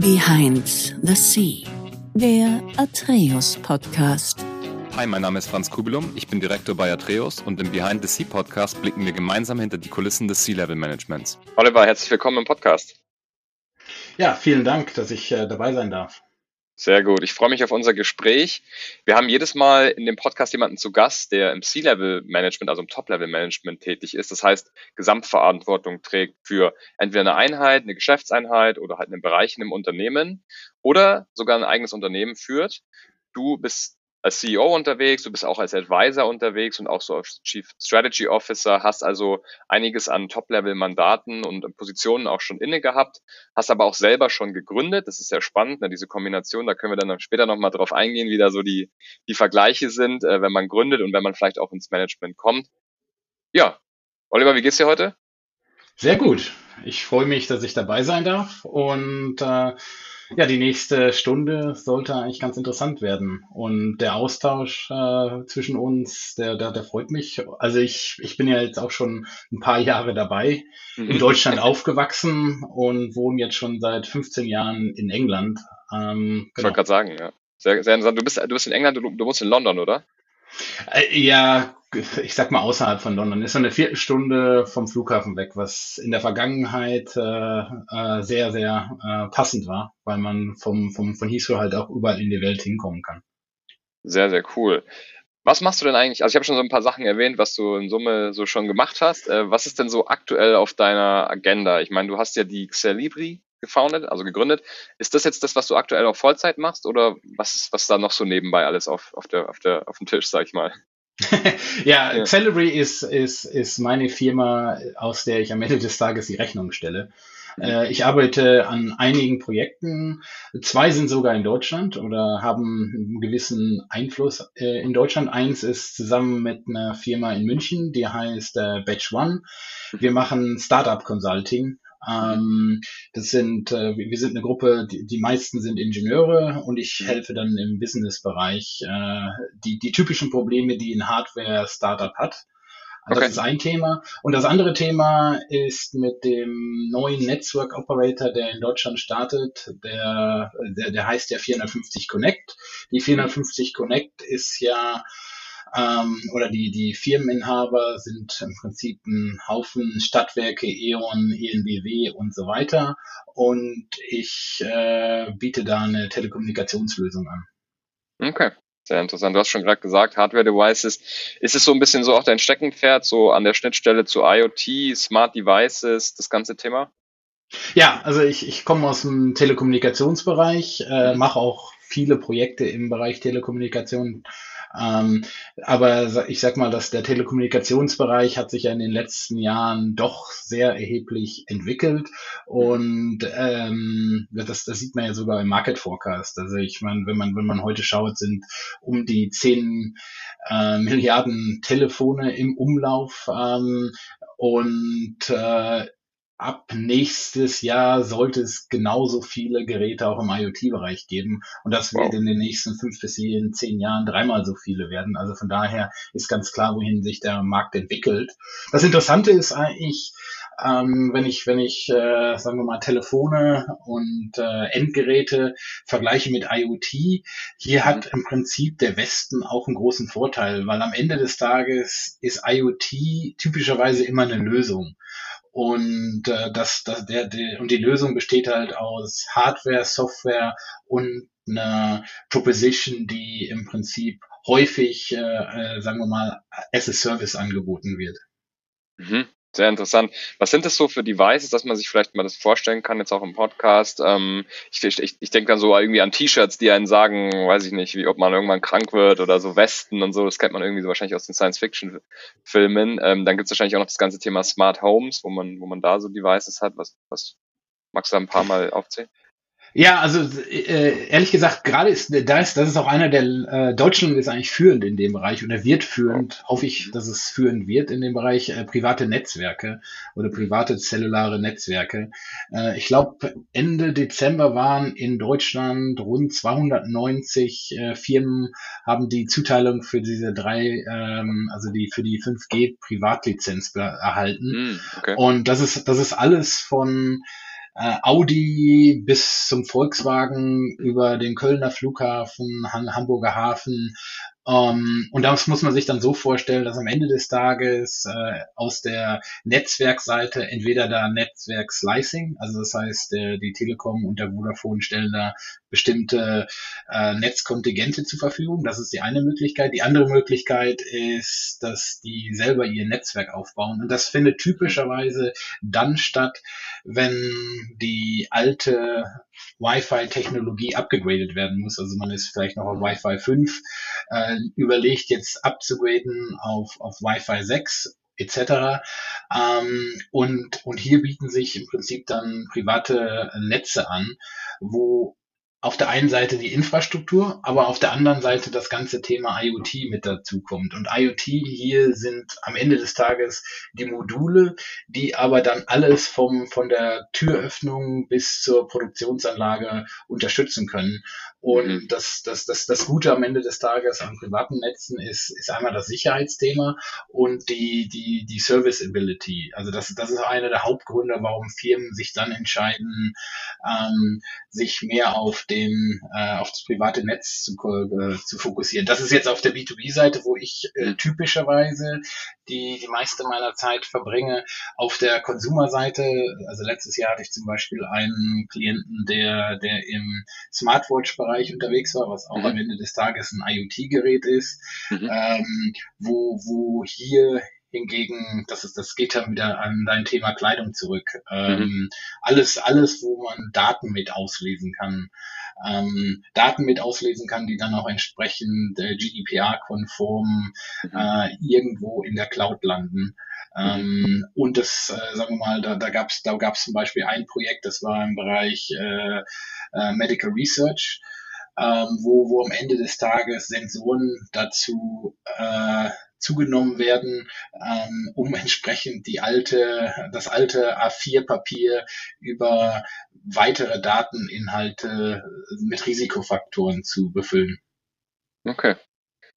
Behind the Sea, der Atreus Podcast. Hi, mein Name ist Franz Kubilum, ich bin Direktor bei Atreus und im Behind the Sea Podcast blicken wir gemeinsam hinter die Kulissen des Sea-Level Managements. Oliver, herzlich willkommen im Podcast. Ja, vielen Dank, dass ich äh, dabei sein darf. Sehr gut. Ich freue mich auf unser Gespräch. Wir haben jedes Mal in dem Podcast jemanden zu Gast, der im C-Level-Management, also im Top-Level-Management tätig ist. Das heißt, Gesamtverantwortung trägt für entweder eine Einheit, eine Geschäftseinheit oder halt einen Bereich in einem Unternehmen oder sogar ein eigenes Unternehmen führt. Du bist als CEO unterwegs, du bist auch als Advisor unterwegs und auch so als Chief Strategy Officer, hast also einiges an Top-Level-Mandaten und Positionen auch schon inne gehabt, hast aber auch selber schon gegründet. Das ist sehr spannend, ne, diese Kombination, da können wir dann später nochmal drauf eingehen, wie da so die, die Vergleiche sind, äh, wenn man gründet und wenn man vielleicht auch ins Management kommt. Ja, Oliver, wie geht's dir heute? Sehr gut. Ich freue mich, dass ich dabei sein darf und äh, ja, die nächste Stunde sollte eigentlich ganz interessant werden. Und der Austausch äh, zwischen uns, der, der, der freut mich. Also ich, ich bin ja jetzt auch schon ein paar Jahre dabei, mhm. in Deutschland aufgewachsen und wohne jetzt schon seit 15 Jahren in England. Ähm, genau. Ich wollte gerade sagen, ja. Sehr, sehr interessant. Du bist, du bist in England, du, du wohnst in London, oder? Äh, ja, ich sag mal außerhalb von London. Ist eine Viertelstunde vom Flughafen weg, was in der Vergangenheit äh, äh, sehr, sehr äh, passend war, weil man vom, vom, von Heathrow halt auch überall in die Welt hinkommen kann. Sehr, sehr cool. Was machst du denn eigentlich? Also ich habe schon so ein paar Sachen erwähnt, was du in Summe so schon gemacht hast. Äh, was ist denn so aktuell auf deiner Agenda? Ich meine, du hast ja die Xelibri gefoundet, also gegründet. Ist das jetzt das, was du aktuell auf Vollzeit machst oder was ist, was da noch so nebenbei alles auf, auf, der, auf, der, auf dem Tisch, sag ich mal? ja, ja, Celery ist, ist, ist meine Firma, aus der ich am Ende des Tages die Rechnung stelle. Mhm. Äh, ich arbeite an einigen Projekten. Zwei sind sogar in Deutschland oder haben einen gewissen Einfluss äh, in Deutschland. Eins ist zusammen mit einer Firma in München, die heißt äh, Batch One. Wir machen Startup Consulting ähm, das sind, äh, wir sind eine Gruppe, die, die meisten sind Ingenieure und ich mhm. helfe dann im Business-Bereich äh, die, die typischen Probleme, die ein Hardware-Startup hat. Also okay. Das ist ein Thema. Und das andere Thema ist mit dem neuen Network Operator, der in Deutschland startet. Der, der, der heißt ja 450 Connect. Die 450 Connect ist ja ähm, oder die, die Firmeninhaber sind im Prinzip ein Haufen Stadtwerke, E.ON, ENBW und so weiter. Und ich äh, biete da eine Telekommunikationslösung an. Okay. Sehr interessant. Du hast schon gerade gesagt, Hardware-Devices. Ist es so ein bisschen so auch dein Steckenpferd, so an der Schnittstelle zu IoT, Smart Devices, das ganze Thema? Ja, also ich, ich komme aus dem Telekommunikationsbereich, äh, mhm. mache auch viele Projekte im Bereich Telekommunikation ähm, aber ich sag mal, dass der Telekommunikationsbereich hat sich ja in den letzten Jahren doch sehr erheblich entwickelt und ähm, das, das sieht man ja sogar im Market Forecast. Also ich meine, wenn man wenn man heute schaut, sind um die zehn äh, Milliarden Telefone im Umlauf ähm, und äh, ab nächstes Jahr sollte es genauso viele Geräte auch im IoT-Bereich geben. Und das wow. wird in den nächsten fünf bis zehn Jahren dreimal so viele werden. Also von daher ist ganz klar, wohin sich der Markt entwickelt. Das Interessante ist eigentlich, ähm, wenn ich, wenn ich, äh, sagen wir mal, Telefone und äh, Endgeräte vergleiche mit IoT, hier hat im Prinzip der Westen auch einen großen Vorteil, weil am Ende des Tages ist IoT typischerweise immer eine Lösung. Und äh, das, das, der, der, und die Lösung besteht halt aus Hardware, Software und einer Proposition, die im Prinzip häufig, äh, äh, sagen wir mal, as a Service angeboten wird. Mhm. Sehr interessant. Was sind das so für Devices, dass man sich vielleicht mal das vorstellen kann, jetzt auch im Podcast? Ähm, ich, ich, ich denke dann so irgendwie an T-Shirts, die einen sagen, weiß ich nicht, wie ob man irgendwann krank wird oder so Westen und so. Das kennt man irgendwie so wahrscheinlich aus den Science-Fiction-Filmen. Ähm, dann gibt es wahrscheinlich auch noch das ganze Thema Smart Homes, wo man, wo man da so Devices hat. Was, was magst du da ein paar Mal aufzählen? Ja, also äh, ehrlich gesagt, gerade ist das, das ist auch einer der äh, Deutschland ist eigentlich führend in dem Bereich oder wird führend, hoffe ich, dass es führend wird in dem Bereich äh, private Netzwerke oder private zellulare Netzwerke. Äh, ich glaube, Ende Dezember waren in Deutschland rund 290 äh, Firmen haben die Zuteilung für diese drei, ähm, also die für die 5G Privatlizenz erhalten. Mm, okay. Und das ist das ist alles von äh, Audi bis zum Volkswagen über den Kölner Flughafen, Hamburger Hafen, ähm, und das muss man sich dann so vorstellen, dass am Ende des Tages äh, aus der Netzwerkseite entweder da Netzwerk-Slicing, also das heißt, äh, die Telekom und der Vodafone stellen da bestimmte äh, Netzkontingente zur Verfügung. Das ist die eine Möglichkeit. Die andere Möglichkeit ist, dass die selber ihr Netzwerk aufbauen. Und das findet typischerweise dann statt, wenn die alte Wi-Fi-Technologie abgegradet werden muss. Also man ist vielleicht noch auf Wi-Fi 5, äh, überlegt jetzt abzugraden auf, auf Wi-Fi 6 etc. Ähm, und, und hier bieten sich im Prinzip dann private Netze an, wo auf der einen Seite die Infrastruktur, aber auf der anderen Seite das ganze Thema IoT mit dazu kommt. Und IoT hier sind am Ende des Tages die Module, die aber dann alles vom, von der Türöffnung bis zur Produktionsanlage unterstützen können. Und mhm. das, das, das, das Gute am Ende des Tages an privaten Netzen ist, ist einmal das Sicherheitsthema und die, die, die Serviceability. Also das, das ist einer der Hauptgründe, warum Firmen sich dann entscheiden, ähm, sich mehr auf den, äh, auf das private Netz zu, äh, zu fokussieren. Das ist jetzt auf der B2B-Seite, wo ich äh, typischerweise die, die meiste meiner Zeit verbringe. Auf der Konsumerseite, also letztes Jahr hatte ich zum Beispiel einen Klienten, der, der im Smartwatch-Bereich unterwegs war, was auch mhm. am Ende des Tages ein IoT-Gerät ist, mhm. ähm, wo, wo hier hingegen, das ist, das geht dann wieder an dein Thema Kleidung zurück. Ähm, mhm. Alles, alles, wo man Daten mit auslesen kann ähm, Daten mit auslesen kann, die dann auch entsprechend äh, GDPR-konform mhm. äh, irgendwo in der Cloud landen. Ähm, und das, äh, sagen wir mal, da, da gab es da gab's zum Beispiel ein Projekt, das war im Bereich äh, äh, Medical Research, ähm, wo, wo am Ende des Tages Sensoren dazu äh, zugenommen werden, ähm, um entsprechend die alte, das alte A4-Papier über weitere Dateninhalte mit Risikofaktoren zu befüllen. Okay.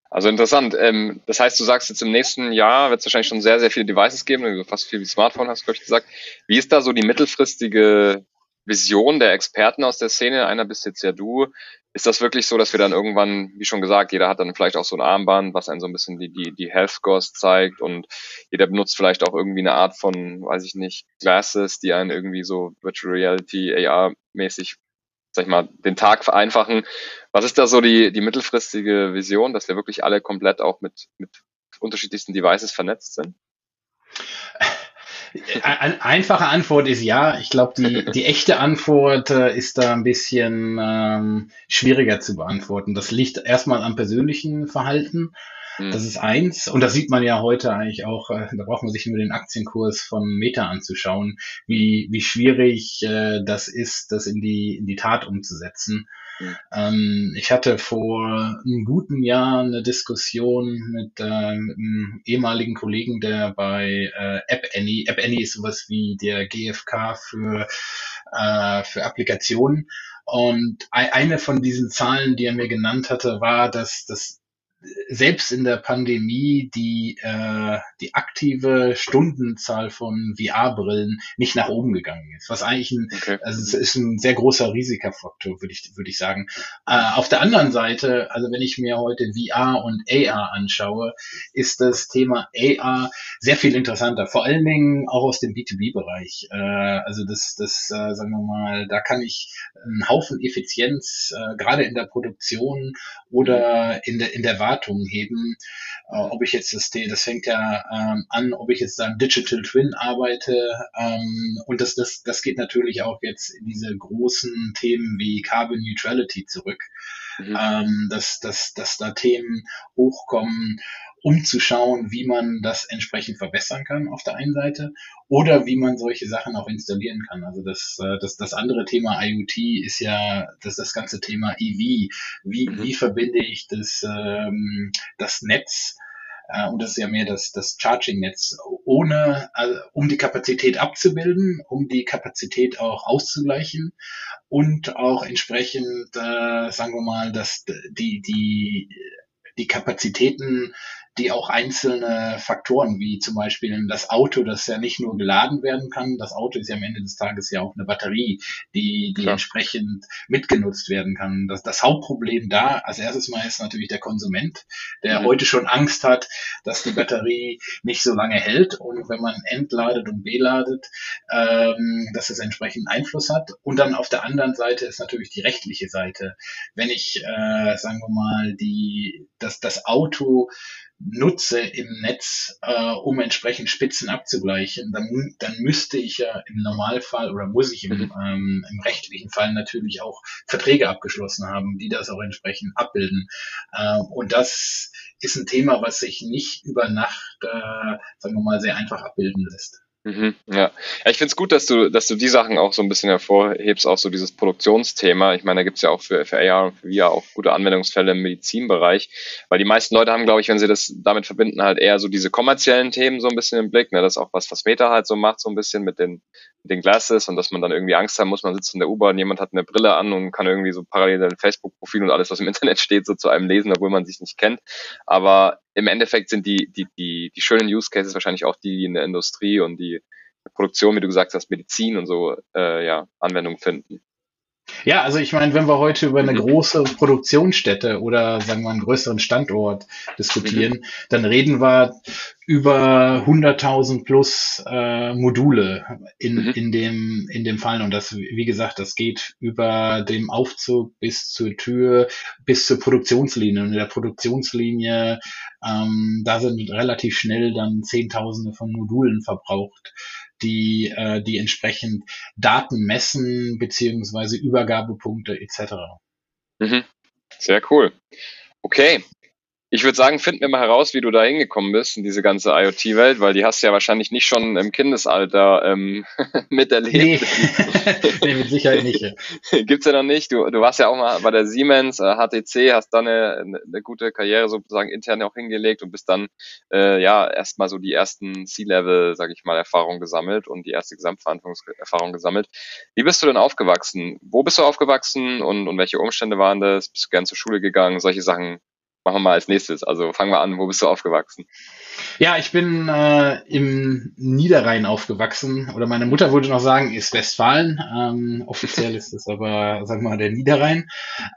Also interessant. Ähm, das heißt, du sagst jetzt im nächsten Jahr wird es wahrscheinlich schon sehr, sehr viele Devices geben, also fast viel wie Smartphone hast du, glaube ich, gesagt. Wie ist da so die mittelfristige Vision der Experten aus der Szene? Einer bist jetzt ja du. Ist das wirklich so, dass wir dann irgendwann, wie schon gesagt, jeder hat dann vielleicht auch so ein Armband, was einen so ein bisschen die, die, die Health Scores zeigt und jeder benutzt vielleicht auch irgendwie eine Art von, weiß ich nicht, Glasses, die einen irgendwie so Virtual Reality, AR mäßig, sag ich mal, den Tag vereinfachen. Was ist da so die, die mittelfristige Vision, dass wir wirklich alle komplett auch mit, mit unterschiedlichsten Devices vernetzt sind? Einfache Antwort ist ja. Ich glaube, die, die echte Antwort äh, ist da ein bisschen ähm, schwieriger zu beantworten. Das liegt erstmal am persönlichen Verhalten. Hm. Das ist eins. Und das sieht man ja heute eigentlich auch, äh, da braucht man sich nur den Aktienkurs von Meta anzuschauen, wie, wie schwierig äh, das ist, das in die, in die Tat umzusetzen. Ähm, ich hatte vor einem guten Jahr eine Diskussion mit, äh, mit einem ehemaligen Kollegen, der bei äh, App Annie, App Annie ist sowas wie der GFK für, äh, für Applikationen. Und eine von diesen Zahlen, die er mir genannt hatte, war, dass das selbst in der Pandemie die, äh, die aktive Stundenzahl von VR-Brillen nicht nach oben gegangen ist. Was eigentlich ein, okay. also es ist ein sehr großer Risikofaktor, würde ich, würde ich sagen. Äh, auf der anderen Seite, also wenn ich mir heute VR und AR anschaue, ist das Thema AR sehr viel interessanter. Vor allen Dingen auch aus dem B2B-Bereich. Äh, also das, das, äh, sagen wir mal, da kann ich einen Haufen Effizienz, äh, gerade in der Produktion oder in der, in der Wartung heben. Äh, ob ich jetzt das, das fängt ja ähm, an, ob ich jetzt da im Digital Twin arbeite. Ähm, und das, das, das geht natürlich auch jetzt in diese großen Themen wie Carbon Neutrality zurück. Mhm. Ähm, dass, dass, dass da Themen hochkommen um zu schauen, wie man das entsprechend verbessern kann auf der einen Seite oder wie man solche Sachen auch installieren kann. Also das, äh, das, das andere Thema IoT ist ja das, das ganze Thema EV. Wie, mhm. wie verbinde ich das, ähm, das Netz äh, und das ist ja mehr das, das Charging-Netz, ohne, also, um die Kapazität abzubilden, um die Kapazität auch auszugleichen und auch entsprechend, äh, sagen wir mal, dass die, die, die Kapazitäten die auch einzelne Faktoren, wie zum Beispiel das Auto, das ja nicht nur geladen werden kann. Das Auto ist ja am Ende des Tages ja auch eine Batterie, die, die entsprechend mitgenutzt werden kann. Das, das Hauptproblem da als erstes mal ist natürlich der Konsument, der mhm. heute schon Angst hat, dass die Batterie nicht so lange hält und wenn man entladet und beladet, ähm, dass es entsprechend Einfluss hat. Und dann auf der anderen Seite ist natürlich die rechtliche Seite. Wenn ich, äh, sagen wir mal, die, das, das Auto nutze im Netz, äh, um entsprechend Spitzen abzugleichen, dann, dann müsste ich ja im Normalfall oder muss ich im, mhm. ähm, im rechtlichen Fall natürlich auch Verträge abgeschlossen haben, die das auch entsprechend abbilden. Äh, und das ist ein Thema, was sich nicht über Nacht, äh, sagen wir mal, sehr einfach abbilden lässt. Mhm, ja. ja, ich finde es gut, dass du, dass du die Sachen auch so ein bisschen hervorhebst, auch so dieses Produktionsthema. Ich meine, da gibt's ja auch für, für AR und für VR auch gute Anwendungsfälle im Medizinbereich, weil die meisten Leute haben, glaube ich, wenn sie das damit verbinden, halt eher so diese kommerziellen Themen so ein bisschen im Blick. Ne? Das ist auch was, was Meta halt so macht, so ein bisschen mit den, den Glasses und dass man dann irgendwie Angst haben muss, man sitzt in der U-Bahn, jemand hat eine Brille an und kann irgendwie so parallel sein Facebook-Profil und alles, was im Internet steht, so zu einem lesen, obwohl man sich nicht kennt. Aber im Endeffekt sind die, die, die, die schönen Use Cases wahrscheinlich auch die, die in der Industrie und die Produktion, wie du gesagt hast, Medizin und so, äh, ja, Anwendung finden. Ja, also ich meine, wenn wir heute über eine mhm. große Produktionsstätte oder sagen wir einen größeren Standort diskutieren, mhm. dann reden wir über 100.000 plus äh, Module in, mhm. in, dem, in dem Fall. Und das, wie gesagt, das geht über dem Aufzug bis zur Tür, bis zur Produktionslinie. Und in der Produktionslinie, ähm, da sind relativ schnell dann Zehntausende von Modulen verbraucht die, äh, die entsprechend Daten messen, beziehungsweise Übergabepunkte etc. Mhm. Sehr cool. Okay, ich würde sagen, finden wir mal heraus, wie du da hingekommen bist in diese ganze IoT-Welt, weil die hast du ja wahrscheinlich nicht schon im Kindesalter ähm, miterlebt. Nee. nee, mit Sicherheit nicht. Ja. Gibt's ja noch nicht. Du, du warst ja auch mal bei der Siemens, äh, HTC, hast da eine, eine gute Karriere sozusagen intern auch hingelegt und bist dann äh, ja erstmal so die ersten C-Level, sag ich mal, Erfahrungen gesammelt und die erste Gesamtverantwortungserfahrung gesammelt. Wie bist du denn aufgewachsen? Wo bist du aufgewachsen und, und welche Umstände waren das? Bist du gern zur Schule gegangen? Solche Sachen machen wir mal als nächstes. Also fangen wir an, wo bist du aufgewachsen? Ja, ich bin äh, im Niederrhein aufgewachsen. Oder meine Mutter würde noch sagen, ist Westfalen. Ähm, offiziell ist es aber, sagen wir mal, der Niederrhein.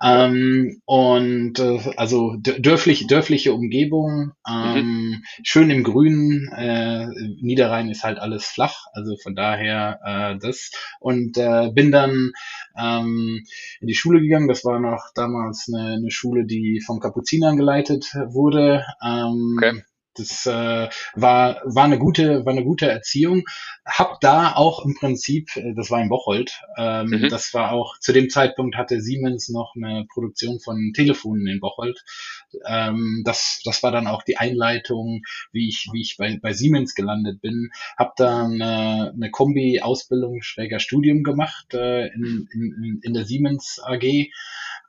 Ähm, und äh, also dörflich, dörfliche Umgebung, ähm, mhm. schön im Grünen. Äh, Niederrhein ist halt alles flach, also von daher äh, das. Und äh, bin dann ähm, in die Schule gegangen. Das war noch damals eine, eine Schule, die vom Kapuzinern geleitet wurde. Ähm, okay. Das äh, war, war, eine gute, war eine gute Erziehung. Hab da auch im Prinzip, äh, das war in Bocholt, ähm, mhm. das war auch, zu dem Zeitpunkt hatte Siemens noch eine Produktion von Telefonen in Bocholt. Ähm, das, das war dann auch die Einleitung, wie ich, wie ich bei, bei Siemens gelandet bin. Hab dann äh, eine Kombi-Ausbildung, schräger Studium gemacht äh, in, in, in der Siemens AG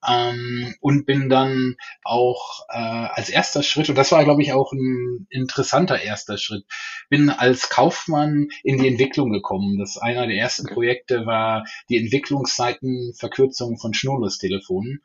ähm, und bin dann auch äh, als erster Schritt, und das war, glaube ich, auch ein interessanter erster Schritt, bin als Kaufmann in die Entwicklung gekommen. Das einer der ersten Projekte war die Entwicklungszeitenverkürzung von Schnurlustelefonen.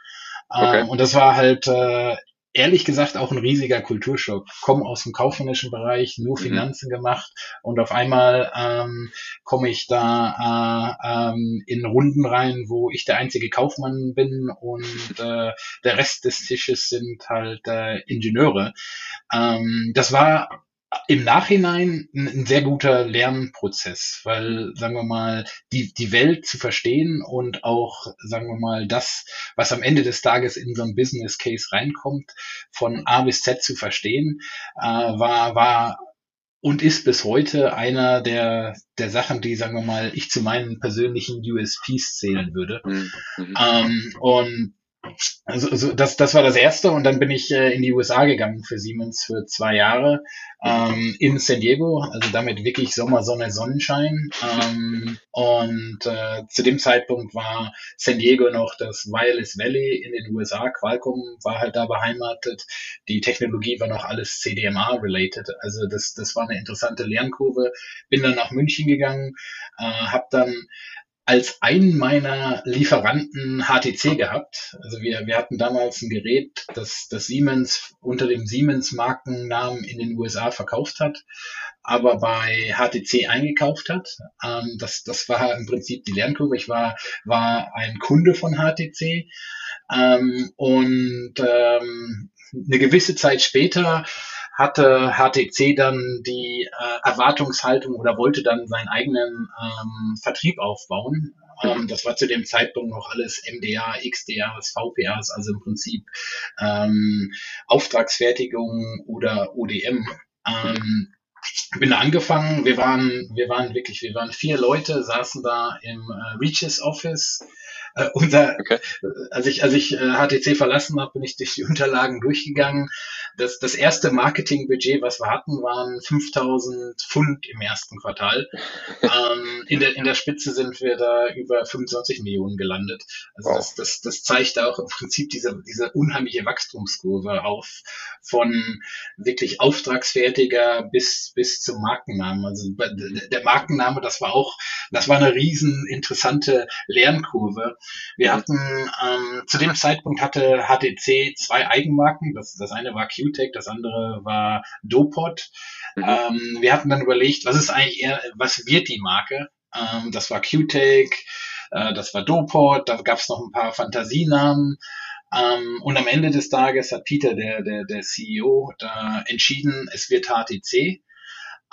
Okay. Ähm, und das war halt äh, ehrlich gesagt auch ein riesiger Kulturschock. Komme aus dem kaufmännischen Bereich, nur mhm. Finanzen mhm. gemacht und auf einmal ähm, komme ich da äh, ähm, in Runden rein, wo ich der einzige Kaufmann bin und äh, der Rest des Tisches sind halt äh, Ingenieure. Ähm, das war im Nachhinein ein, ein, sehr guter Lernprozess, weil, sagen wir mal, die, die Welt zu verstehen und auch, sagen wir mal, das, was am Ende des Tages in so ein Business Case reinkommt, von A bis Z zu verstehen, äh, war, war und ist bis heute einer der, der Sachen, die, sagen wir mal, ich zu meinen persönlichen USPs zählen würde. Mhm. Ähm, und also, also das, das war das erste und dann bin ich äh, in die USA gegangen für Siemens für zwei Jahre ähm, in San Diego, also damit wirklich Sommer, Sonne, Sonnenschein. Ähm, und äh, zu dem Zeitpunkt war San Diego noch das Wireless Valley in den USA. Qualcomm war halt da beheimatet. Die Technologie war noch alles CDMA-related. Also das, das war eine interessante Lernkurve. Bin dann nach München gegangen, äh, habe dann als einen meiner Lieferanten HTC gehabt. Also wir, wir hatten damals ein Gerät, das, das Siemens unter dem Siemens-Markennamen in den USA verkauft hat, aber bei HTC eingekauft hat. Ähm, das, das war im Prinzip die Lernkurve. Ich war, war ein Kunde von HTC. Ähm, und ähm, eine gewisse Zeit später hatte HTC dann die äh, Erwartungshaltung oder wollte dann seinen eigenen ähm, Vertrieb aufbauen. Ähm, das war zu dem Zeitpunkt noch alles MDA, XDAs, VPAs, also im Prinzip ähm, Auftragsfertigung oder ODM. Ähm, bin da angefangen. Wir waren, wir waren wirklich, wir waren vier Leute, saßen da im äh, Reaches Office äh, unser, okay. als ich, als ich äh, HTC verlassen habe, bin ich durch die Unterlagen durchgegangen. Das, das erste Marketingbudget, was wir hatten, waren 5000 Pfund im ersten Quartal. ähm, in, der, in der Spitze sind wir da über 25 Millionen gelandet. Also wow. das, das, das zeigt auch im Prinzip diese, diese unheimliche Wachstumskurve auf von wirklich Auftragsfertiger bis, bis zum Markennamen. Also der Markenname, das war auch, das war eine riesen interessante Lernkurve. Wir hatten, ähm, zu dem Zeitpunkt hatte HTC zwei Eigenmarken. Das, das eine war QTech, das andere war Dopod. Mhm. Ähm, wir hatten dann überlegt, was ist eigentlich eher, was wird die Marke? Ähm, das war QTech, äh, das war Dopod, da gab es noch ein paar Fantasienamen. Ähm, und am Ende des Tages hat Peter, der, der, der CEO, da entschieden, es wird HTC.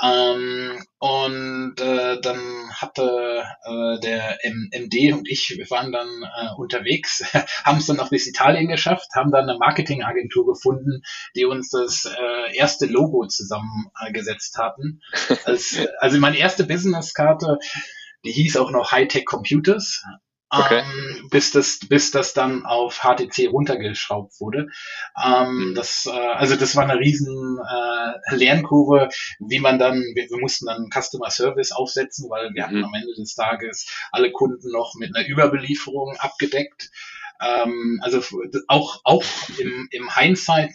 Ähm, und äh, dann hatte äh, der M MD und ich, wir waren dann äh, unterwegs, haben es dann noch bis Italien geschafft, haben dann eine Marketingagentur gefunden, die uns das äh, erste Logo zusammengesetzt hatten. Als, also meine erste Businesskarte, die hieß auch noch Hightech Computers. Okay. Ähm, bis das bis das dann auf HTC runtergeschraubt wurde. Ähm, mhm. das, äh, also das war eine riesen äh, Lernkurve, wie man dann, wir, wir mussten dann Customer Service aufsetzen, weil wir mhm. hatten am Ende des Tages alle Kunden noch mit einer Überbelieferung abgedeckt. Ähm, also auch, auch im, im Hindsight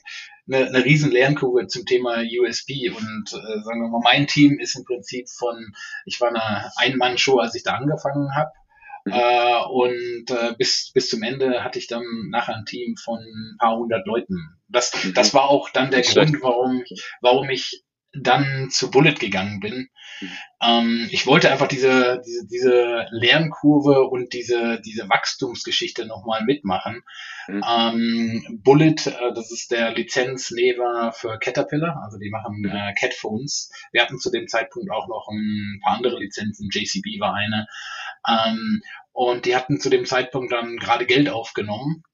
eine, eine riesen Lernkurve zum Thema USB und äh, sagen wir mal, mein Team ist im Prinzip von, ich war eine Ein-Mann-Show, als ich da angefangen habe Mhm. Äh, und äh, bis, bis zum Ende hatte ich dann nachher ein Team von ein paar hundert Leuten. Das, mhm. das war auch dann der Grund, warum, warum ich dann zu Bullet gegangen bin. Mhm. Ähm, ich wollte einfach diese, diese, diese Lernkurve und diese, diese Wachstumsgeschichte nochmal mitmachen. Mhm. Ähm, Bullet, äh, das ist der Lizenznehmer für Caterpillar, also die machen mhm. äh, Catphones. Wir hatten zu dem Zeitpunkt auch noch ein paar andere Lizenzen, JCB war eine. Ähm, und die hatten zu dem Zeitpunkt dann gerade Geld aufgenommen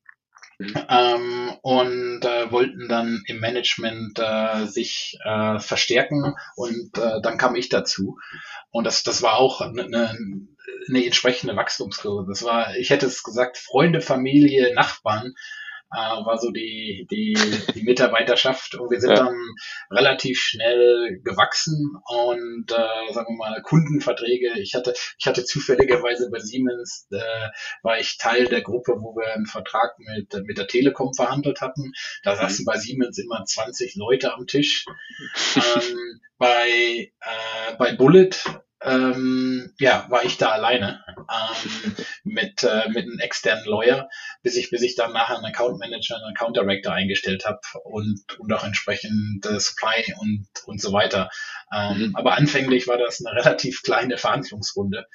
Mhm. Ähm, und äh, wollten dann im Management äh, sich äh, verstärken und äh, dann kam ich dazu. Und das, das war auch eine, eine, eine entsprechende Wachstumskurve. Das war, ich hätte es gesagt, Freunde, Familie, Nachbarn äh, war so die, die, die Mitarbeiterschaft und wir sind ja. dann relativ schnell gewachsen und äh, sagen wir mal Kundenverträge. Ich hatte, ich hatte zufälligerweise bei Siemens, äh, war ich Teil der Gruppe, wo wir einen Vertrag mit, mit der Telekom verhandelt hatten. Da mhm. saßen bei Siemens immer 20 Leute am Tisch. ähm, bei, äh, bei Bullet ähm, ja, war ich da alleine ähm, mit, äh, mit einem externen Lawyer, bis ich, bis ich dann nachher einen Account Manager, einen Account Director eingestellt habe und, und auch entsprechend äh, Supply und, und so weiter. Ähm, mhm. Aber anfänglich war das eine relativ kleine Verhandlungsrunde.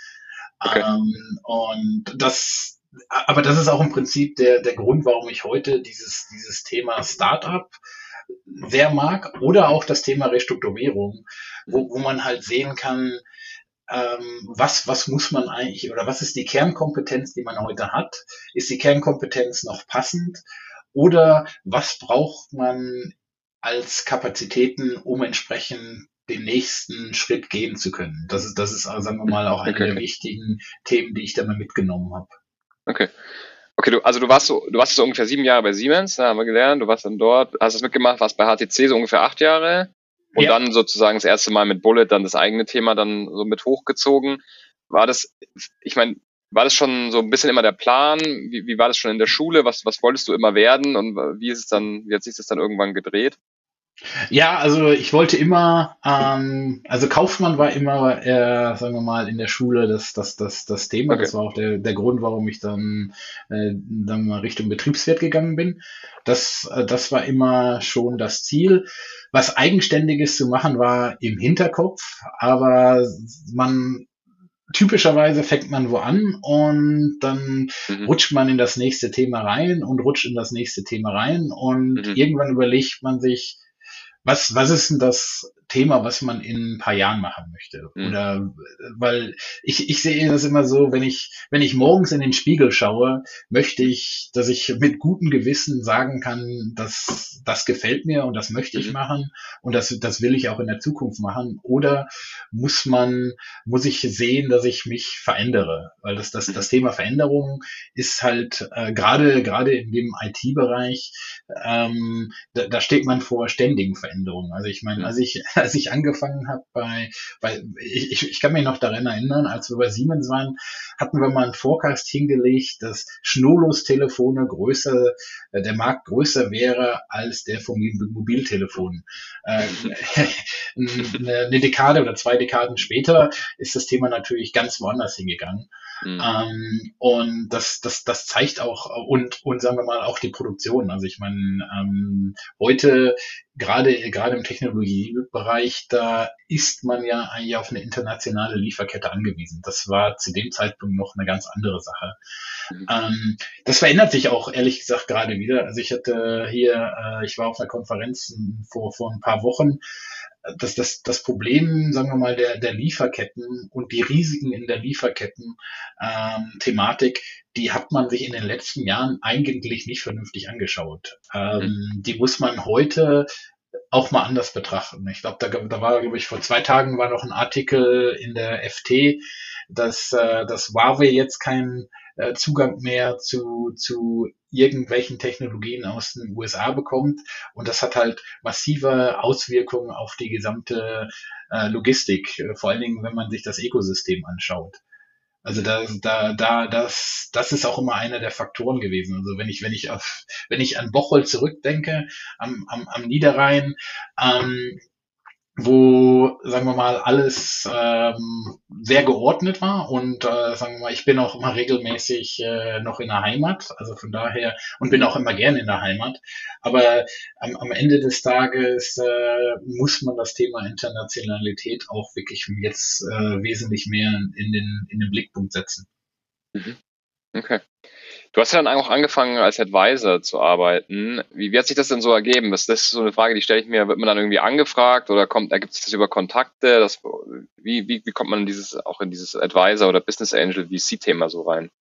Okay. Ähm, und das, aber das ist auch im Prinzip der, der Grund, warum ich heute dieses, dieses Thema Startup sehr mag oder auch das Thema Restrukturierung, wo, wo man halt sehen kann, was, was muss man eigentlich oder was ist die Kernkompetenz, die man heute hat? Ist die Kernkompetenz noch passend? Oder was braucht man als Kapazitäten, um entsprechend den nächsten Schritt gehen zu können? Das ist, das ist, also, sagen wir mal, auch eine okay. der wichtigen Themen, die ich da mal mitgenommen habe. Okay. Okay, du, also du warst so, du warst so ungefähr sieben Jahre bei Siemens, da haben wir gelernt, du warst dann dort, hast das mitgemacht, warst bei HTC so ungefähr acht Jahre. Und ja. dann sozusagen das erste Mal mit Bullet dann das eigene Thema dann so mit hochgezogen. War das, ich meine, war das schon so ein bisschen immer der Plan? Wie, wie war das schon in der Schule? Was, was wolltest du immer werden? Und wie ist es dann, wie hat sich das dann irgendwann gedreht? Ja, also ich wollte immer, ähm, also Kaufmann war immer, äh, sagen wir mal, in der Schule das, das, das, das Thema. Okay. Das war auch der, der Grund, warum ich dann, äh, dann mal Richtung Betriebswirt gegangen bin. Das, äh, das war immer schon das Ziel. Was Eigenständiges zu machen war im Hinterkopf, aber man typischerweise fängt man wo an und dann Mhm. rutscht man in das nächste Thema rein und rutscht in das nächste Thema rein und Mhm. irgendwann überlegt man sich, was, was ist denn das Thema, was man in ein paar Jahren machen möchte? Mhm. Oder weil ich, ich sehe das immer so, wenn ich, wenn ich morgens in den Spiegel schaue, möchte ich, dass ich mit gutem Gewissen sagen kann, dass das gefällt mir und das möchte ich Mhm. machen und das, das will ich auch in der Zukunft machen. Oder muss man, muss ich sehen, dass ich mich verändere? Weil das, das, Mhm. das Thema Veränderung ist halt äh, gerade, gerade in dem IT-Bereich, ähm, da, da steht man vor ständigen Veränderungen. Also ich meine, Mhm. als ich, als ich angefangen habe bei, bei ich, ich, ich kann mich noch daran erinnern, als wir bei Siemens waren, hatten wir mal einen Forecast hingelegt, dass Schnurlos-Telefone größer, äh, der Markt größer wäre als der von Mobil- Mobiltelefonen. Äh, eine Dekade oder zwei Dekaden später ist das Thema natürlich ganz woanders hingegangen. Mhm. Ähm, und das, das, das zeigt auch und, und sagen wir mal auch die Produktion. Also ich meine, ähm, heute gerade gerade im Technologiebereich, da ist man ja eigentlich auf eine internationale Lieferkette angewiesen. Das war zu dem Zeitpunkt noch eine ganz andere Sache. Mhm. Ähm, das verändert sich auch ehrlich gesagt gerade wieder. Also ich hatte hier, äh, ich war auf einer Konferenz vor vor ein paar Wochen das, das, das Problem, sagen wir mal, der, der Lieferketten und die Risiken in der Lieferketten ähm, Thematik, die hat man sich in den letzten Jahren eigentlich nicht vernünftig angeschaut. Ähm, Die muss man heute auch mal anders betrachten. Ich glaube, da, da war, glaube ich, vor zwei Tagen war noch ein Artikel in der FT, dass, äh, dass Huawei jetzt keinen äh, Zugang mehr zu, zu irgendwelchen Technologien aus den USA bekommt. Und das hat halt massive Auswirkungen auf die gesamte äh, Logistik, äh, vor allen Dingen, wenn man sich das Ökosystem anschaut. Also da, da, da, das, das ist auch immer einer der Faktoren gewesen. Also wenn ich, wenn ich auf, wenn ich an Bocholt zurückdenke, am, am, am Niederrhein, ähm, wo, sagen wir mal, alles ähm, sehr geordnet war und äh, sagen wir mal, ich bin auch immer regelmäßig äh, noch in der Heimat, also von daher und bin auch immer gerne in der Heimat. Aber am, am Ende des Tages äh, muss man das Thema Internationalität auch wirklich jetzt äh, wesentlich mehr in den, in den Blickpunkt setzen. Mhm. Okay. Du hast ja dann auch angefangen, als Advisor zu arbeiten. Wie, wie hat sich das denn so ergeben? Das, das ist so eine Frage, die stelle ich mir. Wird man dann irgendwie angefragt oder kommt, ergibt sich das über Kontakte? Das, wie, wie, wie kommt man in dieses, auch in dieses Advisor oder Business Angel VC-Thema so rein?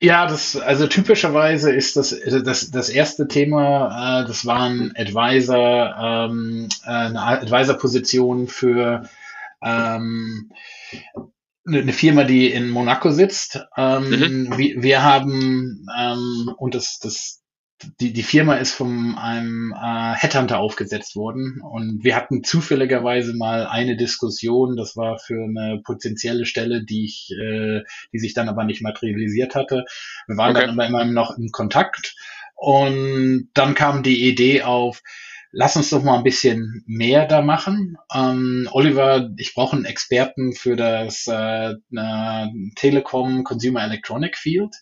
Ja, das, also typischerweise ist das, das, das erste Thema, äh, das waren Advisor, ähm, äh, eine Advisor-Position für ähm, eine Firma, die in Monaco sitzt. Ähm, Mhm. wir, wir haben ähm, und das, das die, die Firma ist von einem äh, Headhunter aufgesetzt worden und wir hatten zufälligerweise mal eine Diskussion, das war für eine potenzielle Stelle, die ich, äh, die sich dann aber nicht materialisiert hatte. Wir waren Okay. dann immer, immer noch in Kontakt und dann kam die Idee auf, lass uns doch mal ein bisschen mehr da machen. Ähm, Oliver, ich brauche einen Experten für das äh, Telekom Consumer Electronic Field.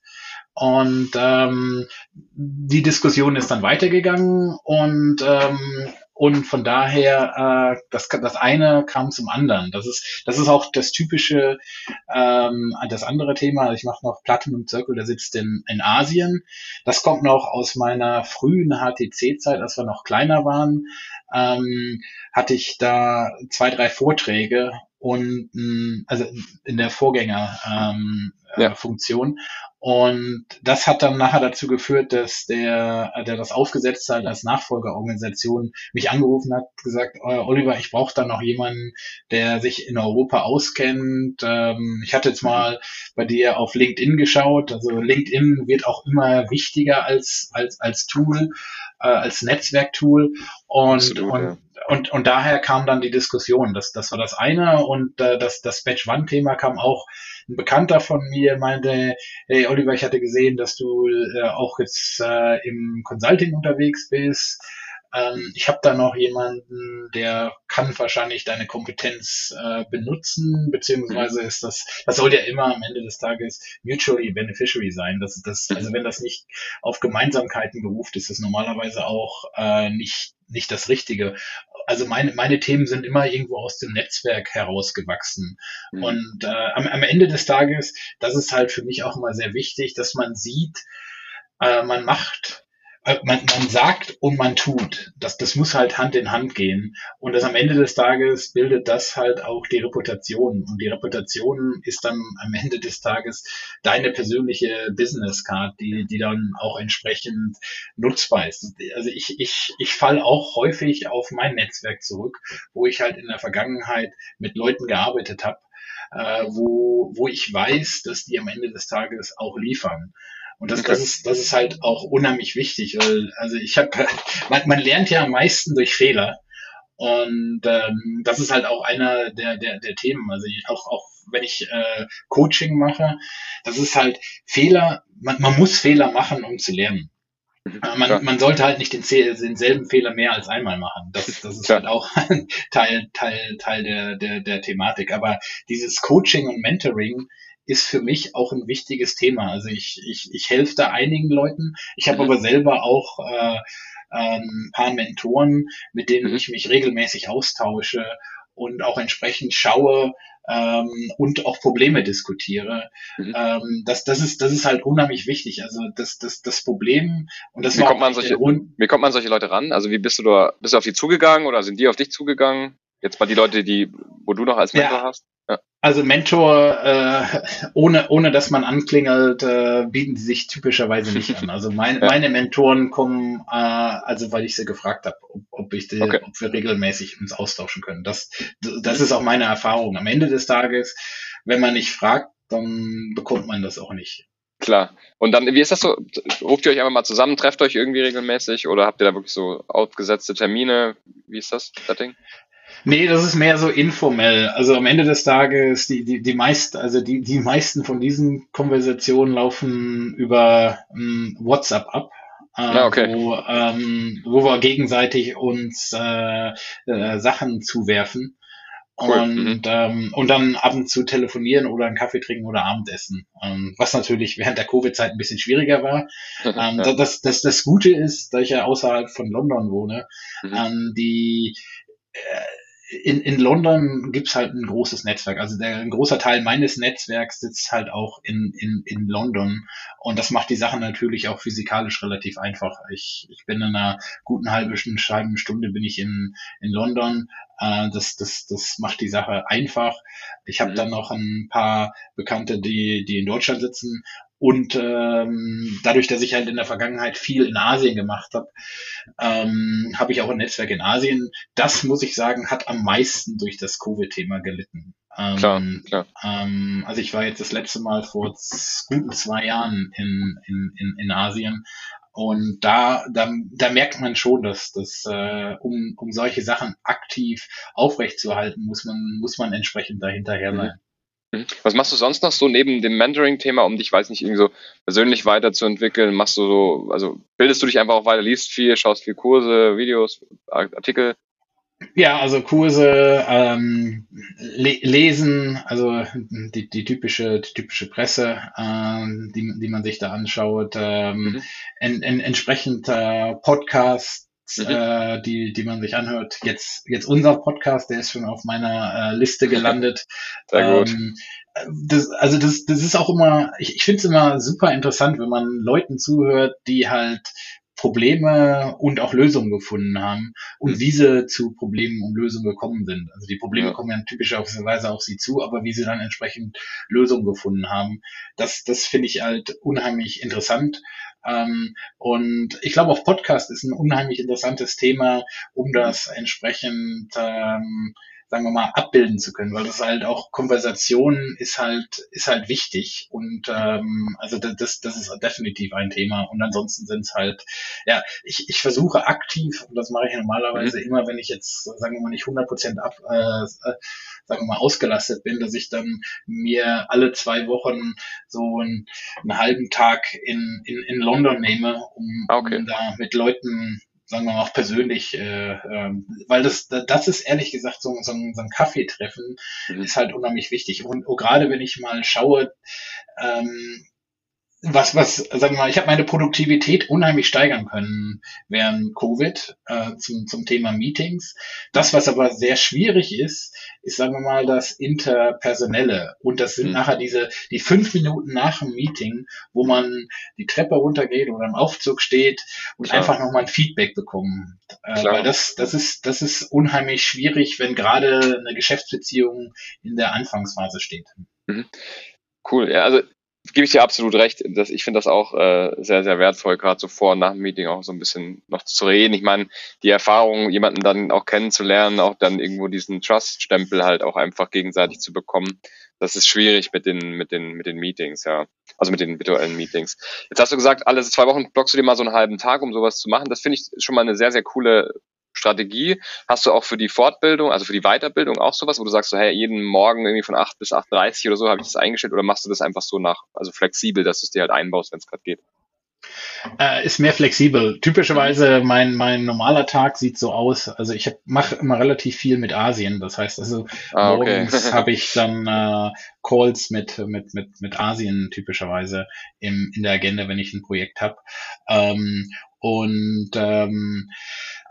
Und ähm, die Diskussion ist dann weitergegangen und ähm, und von daher äh, das das eine kam zum anderen. Das ist das ist auch das typische ähm, das andere Thema. Ich mache noch Platinum Circle, der sitzt in in Asien. Das kommt noch aus meiner frühen HTC-Zeit, als wir noch kleiner waren. Ähm, hatte ich da zwei drei Vorträge und mh, also in der Vorgänger ähm, Ja. äh, Funktion und das hat dann nachher dazu geführt, dass der, der das aufgesetzt hat als Nachfolgeorganisation, mich angerufen hat, gesagt, "Äh, Oliver, ich brauche da noch jemanden, der sich in Europa auskennt. Ähm, ich hatte jetzt mal bei dir auf LinkedIn geschaut. Also LinkedIn wird auch immer wichtiger als, als, als Tool, äh, als Netzwerktool. Und, Absolut, und ja. und, und daher kam dann die Diskussion. Das, das war das eine. Und äh, das, das Batch One-Thema kam auch ein Bekannter von mir, meinte, hey Oliver, ich hatte gesehen, dass du äh, auch jetzt äh, im Consulting unterwegs bist. Ähm, ich habe da noch jemanden, der kann wahrscheinlich deine Kompetenz äh, benutzen, beziehungsweise ist das, das soll ja immer am Ende des Tages mutually beneficiary sein. Das, das, also wenn das nicht auf Gemeinsamkeiten beruft, ist das normalerweise auch äh, nicht nicht das Richtige. Also meine, meine Themen sind immer irgendwo aus dem Netzwerk herausgewachsen. Mhm. Und äh, am, am Ende des Tages, das ist halt für mich auch immer sehr wichtig, dass man sieht, äh, man macht man, man sagt und man tut. Das, das muss halt Hand in Hand gehen. Und das am Ende des Tages bildet das halt auch die Reputation. Und die Reputation ist dann am Ende des Tages deine persönliche Business Card, die, die dann auch entsprechend nutzbar ist. Also ich, ich, ich falle auch häufig auf mein Netzwerk zurück, wo ich halt in der Vergangenheit mit Leuten gearbeitet habe, äh, wo, wo ich weiß, dass die am Ende des Tages auch liefern. Und das, okay. das, ist, das ist halt auch unheimlich wichtig, weil, also ich habe, man, man lernt ja am meisten durch Fehler. Und ähm, das ist halt auch einer der, der, der Themen. Also ich, auch, auch wenn ich äh, Coaching mache, das ist halt Fehler, man, man muss Fehler machen, um zu lernen. Mhm. Man, man sollte halt nicht den, denselben Fehler mehr als einmal machen. Das, das ist Klar. halt auch Teil, Teil, Teil der, der, der Thematik. Aber dieses Coaching und Mentoring, ist für mich auch ein wichtiges Thema. Also ich, ich, ich helfe da einigen Leuten. Ich habe mhm. aber selber auch äh, ein ähm, paar Mentoren, mit denen mhm. ich mich regelmäßig austausche und auch entsprechend schaue ähm, und auch Probleme diskutiere. Mhm. Ähm, das, das, ist, das ist halt unheimlich wichtig. Also das, das, das Problem und das wie kommt man solche, Wie kommt man solche Leute ran? Also wie bist du da, bist du auf die zugegangen oder sind die auf dich zugegangen? Jetzt mal die Leute, die, wo du noch als Mentor ja. hast. Ja. Also Mentor, äh, ohne, ohne dass man anklingelt, äh, bieten die sich typischerweise nicht an. Also mein, ja. meine Mentoren kommen, äh, also weil ich sie gefragt habe, ob, ob, ich die, okay. ob wir regelmäßig uns austauschen können. Das, das ist auch meine Erfahrung. Am Ende des Tages, wenn man nicht fragt, dann bekommt man das auch nicht. Klar. Und dann, wie ist das so? Ruft ihr euch einfach mal zusammen, trefft euch irgendwie regelmäßig oder habt ihr da wirklich so aufgesetzte Termine? Wie ist das, das Ding? Nee, das ist mehr so informell. Also am Ende des Tages, die, die, die meisten, also die, die meisten von diesen Konversationen laufen über ähm, WhatsApp ab. Äh, ah, okay. wo, ähm, wo wir gegenseitig uns äh, äh, Sachen zuwerfen. Cool. Und, mhm. ähm, und dann ab und zu telefonieren oder einen Kaffee trinken oder Abendessen. Ähm, was natürlich während der Covid-Zeit ein bisschen schwieriger war. ähm, ja. das, das, das Gute ist, da ich ja außerhalb von London wohne, mhm. ähm, die äh, in, in London gibt's halt ein großes Netzwerk. Also der, ein großer Teil meines Netzwerks sitzt halt auch in, in, in London. Und das macht die Sache natürlich auch physikalisch relativ einfach. Ich, ich bin in einer guten halben Stunde bin ich in, in London. Äh, das, das, das macht die Sache einfach. Ich habe mhm. dann noch ein paar Bekannte, die, die in Deutschland sitzen. Und ähm, dadurch, dass ich halt in der Vergangenheit viel in Asien gemacht habe, ähm, habe ich auch ein Netzwerk in Asien. Das, muss ich sagen, hat am meisten durch das Covid-Thema gelitten. Ähm, klar, klar. Ähm, also ich war jetzt das letzte Mal vor guten zwei Jahren in, in, in, in Asien. Und da, da, da merkt man schon, dass, dass äh, um, um solche Sachen aktiv aufrechtzuerhalten, muss man, muss man entsprechend dahinterher sein. Was machst du sonst noch so neben dem Mentoring-Thema, um dich, weiß nicht, irgendwie so persönlich weiterzuentwickeln? Machst du so, also bildest du dich einfach auch weiter, liest viel, schaust viel Kurse, Videos, Artikel? Ja, also Kurse, ähm, le lesen, also die, die typische, die typische Presse, ähm, die, die man sich da anschaut, ähm, mhm. en, en, entsprechend äh, Podcasts, mhm. äh, die, die man sich anhört. Jetzt, jetzt unser Podcast, der ist schon auf meiner äh, Liste gelandet. Sehr gut. Ähm, das, also das, das ist auch immer, ich, ich finde es immer super interessant, wenn man Leuten zuhört, die halt Probleme und auch Lösungen gefunden haben und mhm. wie sie zu Problemen und Lösungen gekommen sind. Also die Probleme ja. kommen ja typischerweise auf sie zu, aber wie sie dann entsprechend Lösungen gefunden haben, das, das finde ich halt unheimlich interessant. Ähm, und ich glaube, auch Podcast ist ein unheimlich interessantes Thema, um das entsprechend ähm, sagen wir mal, abbilden zu können, weil das halt auch Konversation ist halt, ist halt wichtig und ähm, also das, das ist definitiv ein Thema und ansonsten sind es halt, ja, ich, ich versuche aktiv, und das mache ich normalerweise mhm. immer, wenn ich jetzt, sagen wir mal, nicht 100 Prozent ab, äh, sagen wir mal, ausgelastet bin, dass ich dann mir alle zwei Wochen so einen, einen halben Tag in, in, in London nehme, um, okay. um da mit Leuten sagen wir mal auch persönlich, äh, äh, weil das, das ist ehrlich gesagt so, so, ein, so ein Kaffeetreffen mhm. ist halt unheimlich wichtig. Und oh, gerade wenn ich mal schaue, ähm, was, was, sagen wir mal, ich habe meine Produktivität unheimlich steigern können während Covid äh, zum, zum Thema Meetings. Das, was aber sehr schwierig ist, ist, sagen wir mal, das Interpersonelle. Und das sind mhm. nachher diese, die fünf Minuten nach dem Meeting, wo man die Treppe runtergeht oder im Aufzug steht und Klar. einfach nochmal ein Feedback bekommt. Äh, weil das, das ist, das ist unheimlich schwierig, wenn gerade eine Geschäftsbeziehung in der Anfangsphase steht. Mhm. Cool, ja, also gebe ich dir absolut recht. Dass ich finde das auch äh, sehr, sehr wertvoll, gerade so vor und nach dem Meeting auch so ein bisschen noch zu reden. Ich meine, die Erfahrung, jemanden dann auch kennenzulernen, auch dann irgendwo diesen Trust-Stempel halt auch einfach gegenseitig zu bekommen, das ist schwierig mit den, mit den, mit den Meetings, ja. Also mit den virtuellen Meetings. Jetzt hast du gesagt, alle zwei Wochen blockst du dir mal so einen halben Tag, um sowas zu machen. Das finde ich schon mal eine sehr, sehr coole Strategie. Hast du auch für die Fortbildung, also für die Weiterbildung auch sowas, wo du sagst, so, hey, jeden Morgen irgendwie von 8 bis 8.30 oder so habe ich das eingestellt oder machst du das einfach so nach, also flexibel, dass du es dir halt einbaust, wenn es gerade geht? Äh, ist mehr flexibel. Typischerweise mein, mein normaler Tag sieht so aus. Also ich mache immer relativ viel mit Asien. Das heißt also ah, okay. morgens habe ich dann äh, Calls mit, mit, mit, mit Asien typischerweise im, in der Agenda, wenn ich ein Projekt habe. Ähm, und ähm,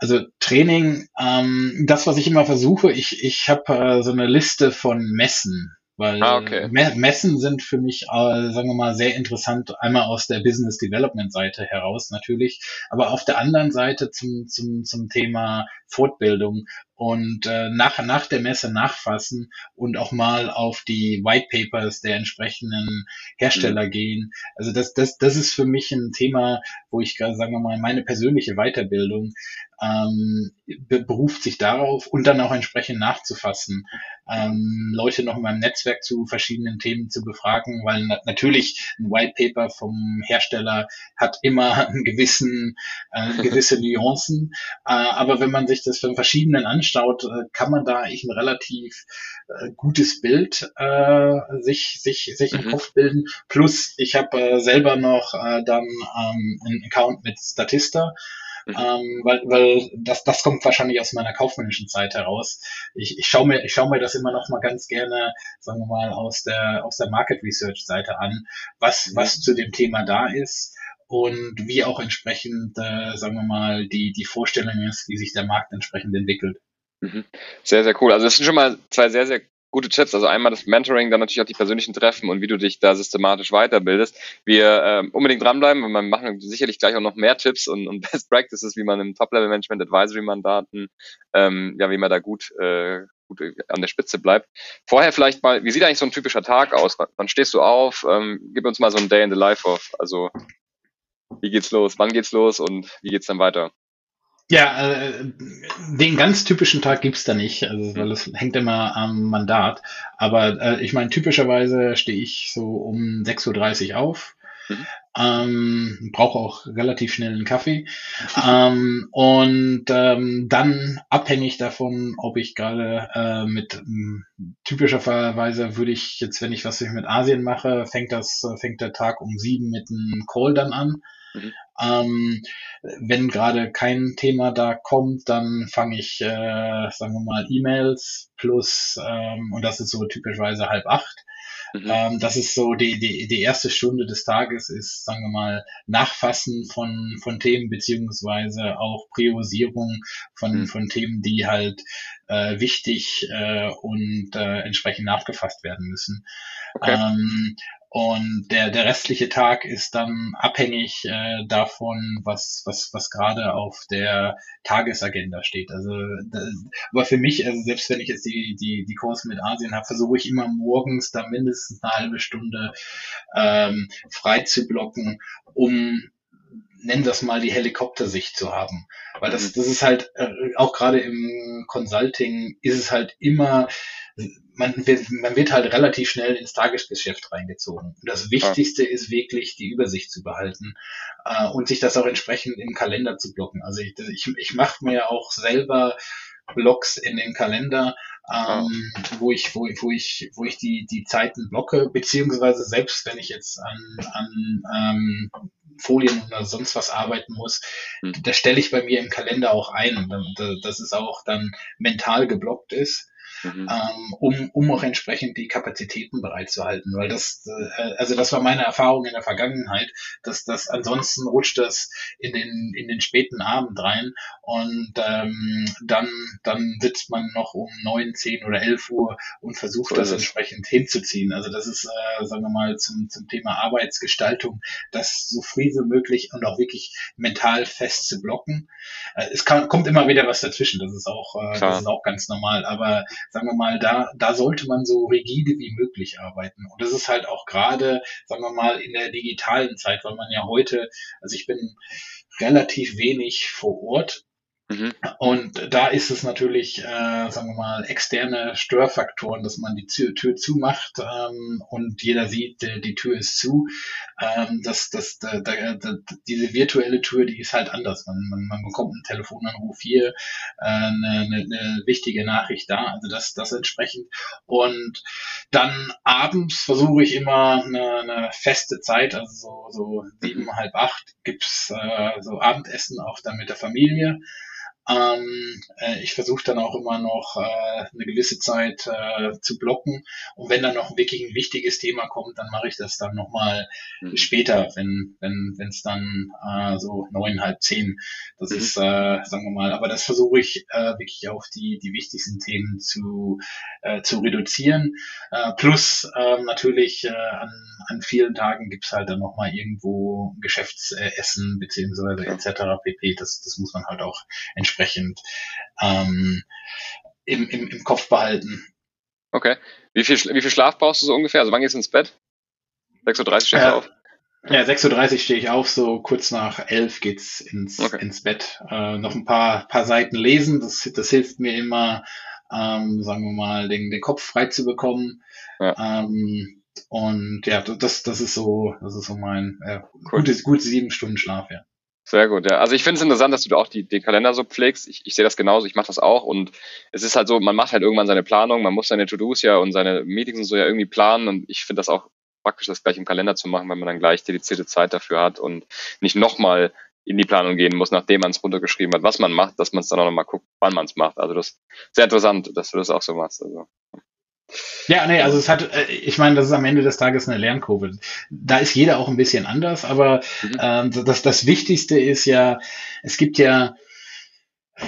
also Training, ähm, das, was ich immer versuche, ich, ich habe äh, so eine Liste von Messen, weil ah, okay. Messen sind für mich, äh, sagen wir mal, sehr interessant, einmal aus der Business Development Seite heraus natürlich, aber auf der anderen Seite zum, zum, zum Thema Fortbildung und äh, nach, nach der Messe nachfassen und auch mal auf die White Papers der entsprechenden Hersteller mhm. gehen. Also das, das, das ist für mich ein Thema, wo ich, sagen wir mal, meine persönliche Weiterbildung ähm, beruft sich darauf und dann auch entsprechend nachzufassen, ähm, Leute noch in meinem Netzwerk zu verschiedenen Themen zu befragen, weil na natürlich ein White Paper vom Hersteller hat immer einen gewissen, äh, gewisse Nuancen, äh, aber wenn man sich das von verschiedenen anschaut, äh, kann man da eigentlich ein relativ äh, gutes Bild äh, sich sich sich mhm. im Kopf bilden. Plus ich habe äh, selber noch äh, dann ähm, einen Account mit Statista Mhm. Ähm, weil, weil das, das kommt wahrscheinlich aus meiner kaufmännischen Zeit heraus. Ich, ich schaue mir, ich schaue mir das immer noch mal ganz gerne, sagen wir mal, aus der, aus der Market Research Seite an, was, mhm. was zu dem Thema da ist und wie auch entsprechend, äh, sagen wir mal, die, die Vorstellung ist, wie sich der Markt entsprechend entwickelt. Mhm. Sehr, sehr cool. Also das sind schon mal zwei sehr, sehr gute Tipps. Also einmal das Mentoring, dann natürlich auch die persönlichen Treffen und wie du dich da systematisch weiterbildest. Wir äh, unbedingt dranbleiben und wir machen sicherlich gleich auch noch mehr Tipps und, und Best Practices, wie man im Top-Level-Management Advisory-Mandaten, ähm, ja, wie man da gut, äh, gut an der Spitze bleibt. Vorher vielleicht mal, wie sieht eigentlich so ein typischer Tag aus? Wann stehst du auf? Ähm, gib uns mal so ein Day in the Life of. Also wie geht's los? Wann geht's los und wie geht's dann weiter? Ja, äh, den ganz typischen Tag gibt's da nicht, also weil es hängt immer am Mandat. Aber äh, ich meine, typischerweise stehe ich so um 6.30 Uhr auf, mhm. ähm, brauche auch relativ schnell einen Kaffee. ähm, und ähm, dann abhängig davon, ob ich gerade äh, mit typischerweise würde ich jetzt, wenn ich was mit Asien mache, fängt das, fängt der Tag um sieben mit einem Call dann an. Mhm. Ähm, wenn gerade kein Thema da kommt, dann fange ich, äh, sagen wir mal, E-Mails plus, ähm, und das ist so typischerweise halb acht. Mhm. Ähm, das ist so die, die, die erste Stunde des Tages ist, sagen wir mal, Nachfassen von, von Themen beziehungsweise auch Priorisierung von, mhm. von Themen, die halt äh, wichtig äh, und äh, entsprechend nachgefasst werden müssen. Okay. Ähm, und der, der restliche Tag ist dann abhängig äh, davon, was, was, was gerade auf der Tagesagenda steht. Also, das, aber für mich, also selbst wenn ich jetzt die, die, die Kurse mit Asien habe, versuche ich immer morgens da mindestens eine halbe Stunde ähm, frei zu blocken, um nenn das mal die Helikoptersicht zu haben. Weil das, das ist halt, äh, auch gerade im Consulting ist es halt immer man wird, man wird halt relativ schnell ins Tagesgeschäft reingezogen. Und das Wichtigste ja. ist wirklich, die Übersicht zu behalten äh, und sich das auch entsprechend im Kalender zu blocken. Also ich, ich, ich mache mir auch selber Blocks in den Kalender, ähm, ja. wo ich, wo, wo ich, wo ich die, die Zeiten blocke, beziehungsweise selbst wenn ich jetzt an, an ähm, Folien oder sonst was arbeiten muss, mhm. das stelle ich bei mir im Kalender auch ein, dass es auch dann mental geblockt ist mhm. ähm, um, um auch entsprechend die Kapazitäten bereitzuhalten. Weil das, äh, also das war meine Erfahrung in der Vergangenheit, dass das ansonsten rutscht das in den, in den späten Abend rein und ähm, dann, dann sitzt man noch um neun, zehn oder elf Uhr und versucht cool. das entsprechend hinzuziehen. Also das ist, äh, sagen wir mal, zum, zum Thema Arbeitsgestaltung, das so früh wie möglich und auch wirklich mental fest zu blocken. Äh, es kann, kommt immer wieder was dazwischen, das ist auch, äh, das ist auch ganz normal. Aber sagen wir mal, da, da sollte man so rigide wie möglich arbeiten. Und das ist halt auch gerade, sagen wir mal, in der digitalen Zeit, weil man ja heute, also ich bin relativ wenig vor Ort Mhm. Und da ist es natürlich, äh, sagen wir mal, externe Störfaktoren, dass man die Tür, Tür zumacht ähm, und jeder sieht, äh, die Tür ist zu. Ähm, das, das, da, da, da, diese virtuelle Tür, die ist halt anders. Man, man, man bekommt einen Telefonanruf hier, äh, eine, eine, eine wichtige Nachricht da, also das, das entsprechend. Und dann abends versuche ich immer eine, eine feste Zeit, also so, so sieben, halb acht, gibt's äh, so Abendessen auch dann mit der Familie. Ähm, äh, ich versuche dann auch immer noch äh, eine gewisse Zeit äh, zu blocken. Und wenn dann noch wirklich ein wichtiges Thema kommt, dann mache ich das dann nochmal mhm. später, wenn wenn wenn es dann äh, so neun, halb zehn. Das mhm. ist, äh, sagen wir mal, aber das versuche ich äh, wirklich auf die die wichtigsten Themen zu äh, zu reduzieren. Äh, plus äh, natürlich äh, an, an vielen Tagen gibt's halt dann nochmal irgendwo Geschäftsessen beziehungsweise etc. pp. Das das muss man halt auch entsprechend entsprechend ähm, im, im, im Kopf behalten. Okay. Wie viel, wie viel Schlaf brauchst du so ungefähr? Also wann gehst du ins Bett? 6.30 Uhr stehst du äh, auf? Ja, 6.30 Uhr stehe ich auf, so kurz nach 11 geht's ins, okay. ins Bett. Äh, noch ein paar, paar Seiten lesen, das, das hilft mir immer, ähm, sagen wir mal, den, den Kopf frei zu bekommen. Ja. Ähm, und ja, das, das ist so, das ist so mein äh, cool. gutes, gute sieben Stunden Schlaf, ja. Sehr gut, ja. Also ich finde es interessant, dass du auch die, den Kalender so pflegst. Ich, ich sehe das genauso, ich mache das auch und es ist halt so, man macht halt irgendwann seine Planung, man muss seine To-Dos ja und seine Meetings und so ja irgendwie planen und ich finde das auch praktisch, das gleich im Kalender zu machen, weil man dann gleich dedizierte Zeit dafür hat und nicht nochmal in die Planung gehen muss, nachdem man es runtergeschrieben hat, was man macht, dass man es dann auch nochmal guckt, wann man es macht. Also das ist sehr interessant, dass du das auch so machst. Also. Ja, nee, also es hat, äh, ich meine, das ist am Ende des Tages eine Lernkurve. Da ist jeder auch ein bisschen anders, aber mhm. ähm, das, das Wichtigste ist ja, es gibt ja,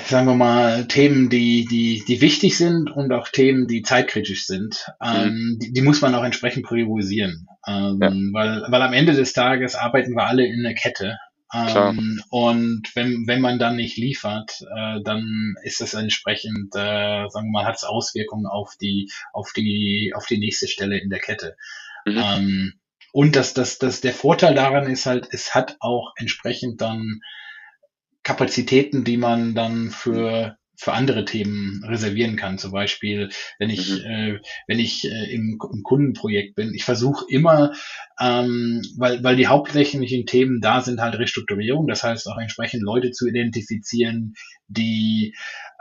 sagen wir mal, Themen, die, die, die wichtig sind und auch Themen, die zeitkritisch sind. Ähm, mhm. die, die muss man auch entsprechend priorisieren. Ähm, ja. weil, weil am Ende des Tages arbeiten wir alle in einer Kette. Ähm, und wenn, wenn man dann nicht liefert, äh, dann ist es entsprechend, äh, sagen wir mal, hat es Auswirkungen auf die, auf die, auf die nächste Stelle in der Kette. Mhm. Ähm, und das, das, das, der Vorteil daran ist halt, es hat auch entsprechend dann Kapazitäten, die man dann für für andere Themen reservieren kann. Zum Beispiel, wenn ich, mhm. äh, wenn ich äh, im, im Kundenprojekt bin. Ich versuche immer, ähm, weil, weil die hauptsächlichen Themen da sind halt Restrukturierung, das heißt auch entsprechend Leute zu identifizieren, die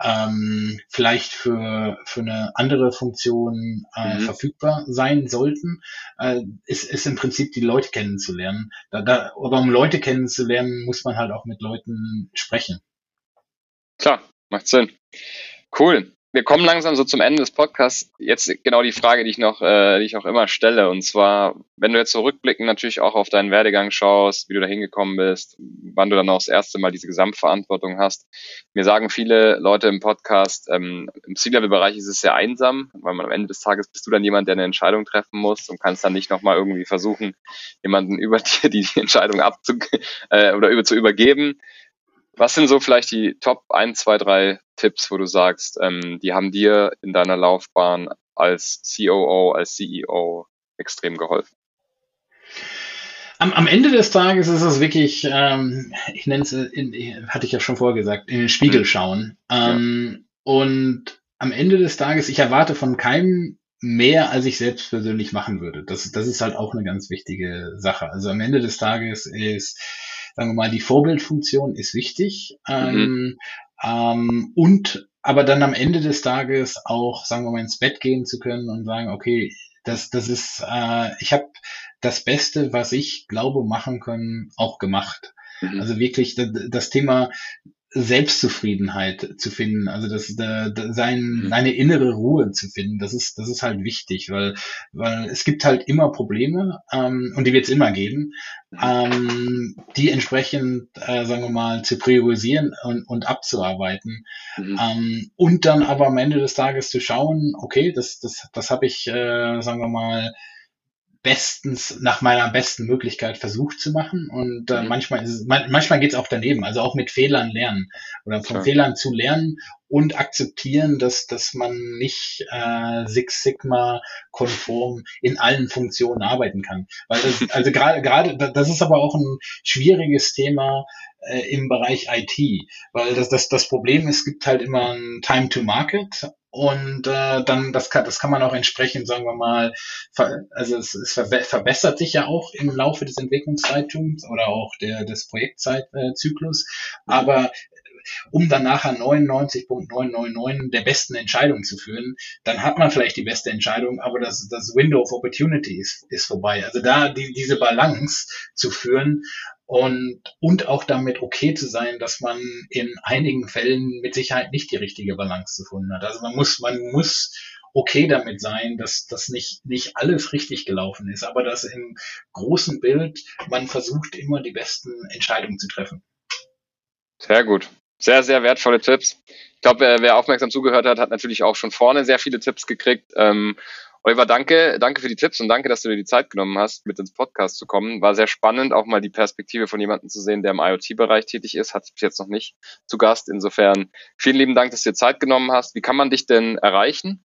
ähm, vielleicht für, für eine andere Funktion äh, mhm. verfügbar sein sollten, äh, ist, ist im Prinzip die Leute kennenzulernen. Da, da, aber um Leute kennenzulernen, muss man halt auch mit Leuten sprechen. Klar, Macht Sinn. Cool. Wir kommen langsam so zum Ende des Podcasts. Jetzt genau die Frage, die ich noch, äh, die ich auch immer stelle. Und zwar, wenn du jetzt zurückblicken natürlich auch auf deinen Werdegang schaust, wie du da hingekommen bist, wann du dann auch das erste Mal diese Gesamtverantwortung hast. Mir sagen viele Leute im Podcast, ähm, im C-Level-Bereich ist es sehr einsam, weil man am Ende des Tages bist du dann jemand, der eine Entscheidung treffen muss und kannst dann nicht nochmal irgendwie versuchen, jemanden über dir die Entscheidung abzu äh, oder über zu übergeben. Was sind so vielleicht die Top 1, 2, 3 Tipps, wo du sagst, ähm, die haben dir in deiner Laufbahn als COO, als CEO extrem geholfen? Am, am Ende des Tages ist es wirklich, ähm, ich nenne es, in, hatte ich ja schon vorher gesagt, in den Spiegel mhm. schauen. Ähm, ja. Und am Ende des Tages, ich erwarte von keinem mehr, als ich selbst persönlich machen würde. Das, das ist halt auch eine ganz wichtige Sache. Also am Ende des Tages ist sagen wir mal, die Vorbildfunktion ist wichtig. Mhm. Ähm, ähm, und aber dann am Ende des Tages auch, sagen wir mal, ins Bett gehen zu können und sagen, okay, das, das ist, äh, ich habe das Beste, was ich glaube machen können, auch gemacht. Mhm. Also wirklich das Thema Selbstzufriedenheit zu finden, also das, da, da, sein, mhm. seine innere Ruhe zu finden, das ist, das ist halt wichtig, weil, weil es gibt halt immer Probleme ähm, und die wird es immer geben, ähm, die entsprechend, äh, sagen wir mal, zu priorisieren und, und abzuarbeiten mhm. ähm, und dann aber am Ende des Tages zu schauen, okay, das, das, das habe ich, äh, sagen wir mal, bestens nach meiner besten Möglichkeit versucht zu machen und äh, mhm. manchmal ist es, man, manchmal geht es auch daneben, also auch mit Fehlern lernen oder von Klar. Fehlern zu lernen und akzeptieren, dass dass man nicht äh, Six Sigma konform in allen Funktionen arbeiten kann, weil das, also gerade gerade das ist aber auch ein schwieriges Thema äh, im Bereich IT, weil das, das das Problem ist, es gibt halt immer ein Time to Market und äh, dann, das kann, das kann man auch entsprechend, sagen wir mal, ver, also es, es verbessert sich ja auch im Laufe des Entwicklungszeitums oder auch der, des Projektzeitzyklus. Aber um dann nachher 99.999 der besten Entscheidung zu führen, dann hat man vielleicht die beste Entscheidung, aber das, das Window of Opportunity ist, ist vorbei. Also da die, diese Balance zu führen und, und auch damit okay zu sein, dass man in einigen Fällen mit Sicherheit nicht die richtige Balance gefunden hat. Also man muss, man muss okay damit sein, dass das nicht, nicht alles richtig gelaufen ist, aber dass im großen Bild man versucht, immer die besten Entscheidungen zu treffen. Sehr gut. Sehr, sehr wertvolle Tipps. Ich glaube, wer aufmerksam zugehört hat, hat natürlich auch schon vorne sehr viele Tipps gekriegt. Ähm, Oliver, danke, danke für die Tipps und danke, dass du dir die Zeit genommen hast, mit ins Podcast zu kommen. War sehr spannend, auch mal die Perspektive von jemandem zu sehen, der im IoT-Bereich tätig ist. Hat bis jetzt noch nicht zu Gast. Insofern vielen lieben Dank, dass du dir Zeit genommen hast. Wie kann man dich denn erreichen?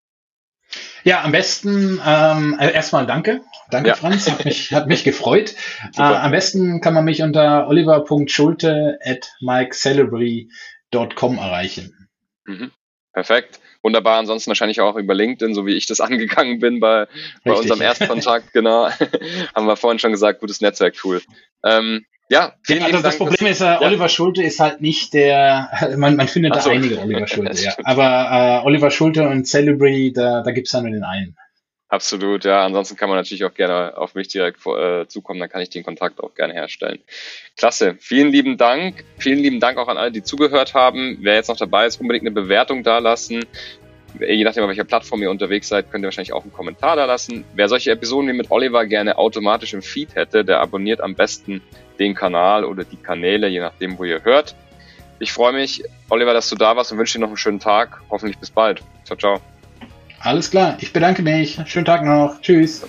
Ja, am besten ähm, äh, erstmal danke. Danke, ja. Franz. Hat mich, hat mich gefreut. Äh, am besten kann man mich unter oliver.schulte at mikecelebry.com erreichen. Mhm. Perfekt. Wunderbar. Ansonsten wahrscheinlich auch über LinkedIn, so wie ich das angegangen bin bei, bei unserem Erstkontakt. genau. Haben wir vorhin schon gesagt, gutes Netzwerktool. Ähm, ja, vielen ja, also das Dank, Problem ist, äh, Oliver Schulte ist halt nicht der, man, man findet so. da einige Oliver Schulte, ja. Aber äh, Oliver Schulte und Celebrity, da, da gibt's ja nur den einen. Absolut, ja. Ansonsten kann man natürlich auch gerne auf mich direkt äh, zukommen, dann kann ich den Kontakt auch gerne herstellen. Klasse. Vielen lieben Dank. Vielen lieben Dank auch an alle, die zugehört haben. Wer jetzt noch dabei ist, unbedingt eine Bewertung dalassen. Je nachdem, auf welcher Plattform ihr unterwegs seid, könnt ihr wahrscheinlich auch einen Kommentar da lassen. Wer solche Episoden wie mit Oliver gerne automatisch im Feed hätte, der abonniert am besten den Kanal oder die Kanäle, je nachdem, wo ihr hört. Ich freue mich, Oliver, dass du da warst und wünsche dir noch einen schönen Tag. Hoffentlich bis bald. Ciao, ciao. Alles klar, ich bedanke mich. Schönen Tag noch. Tschüss.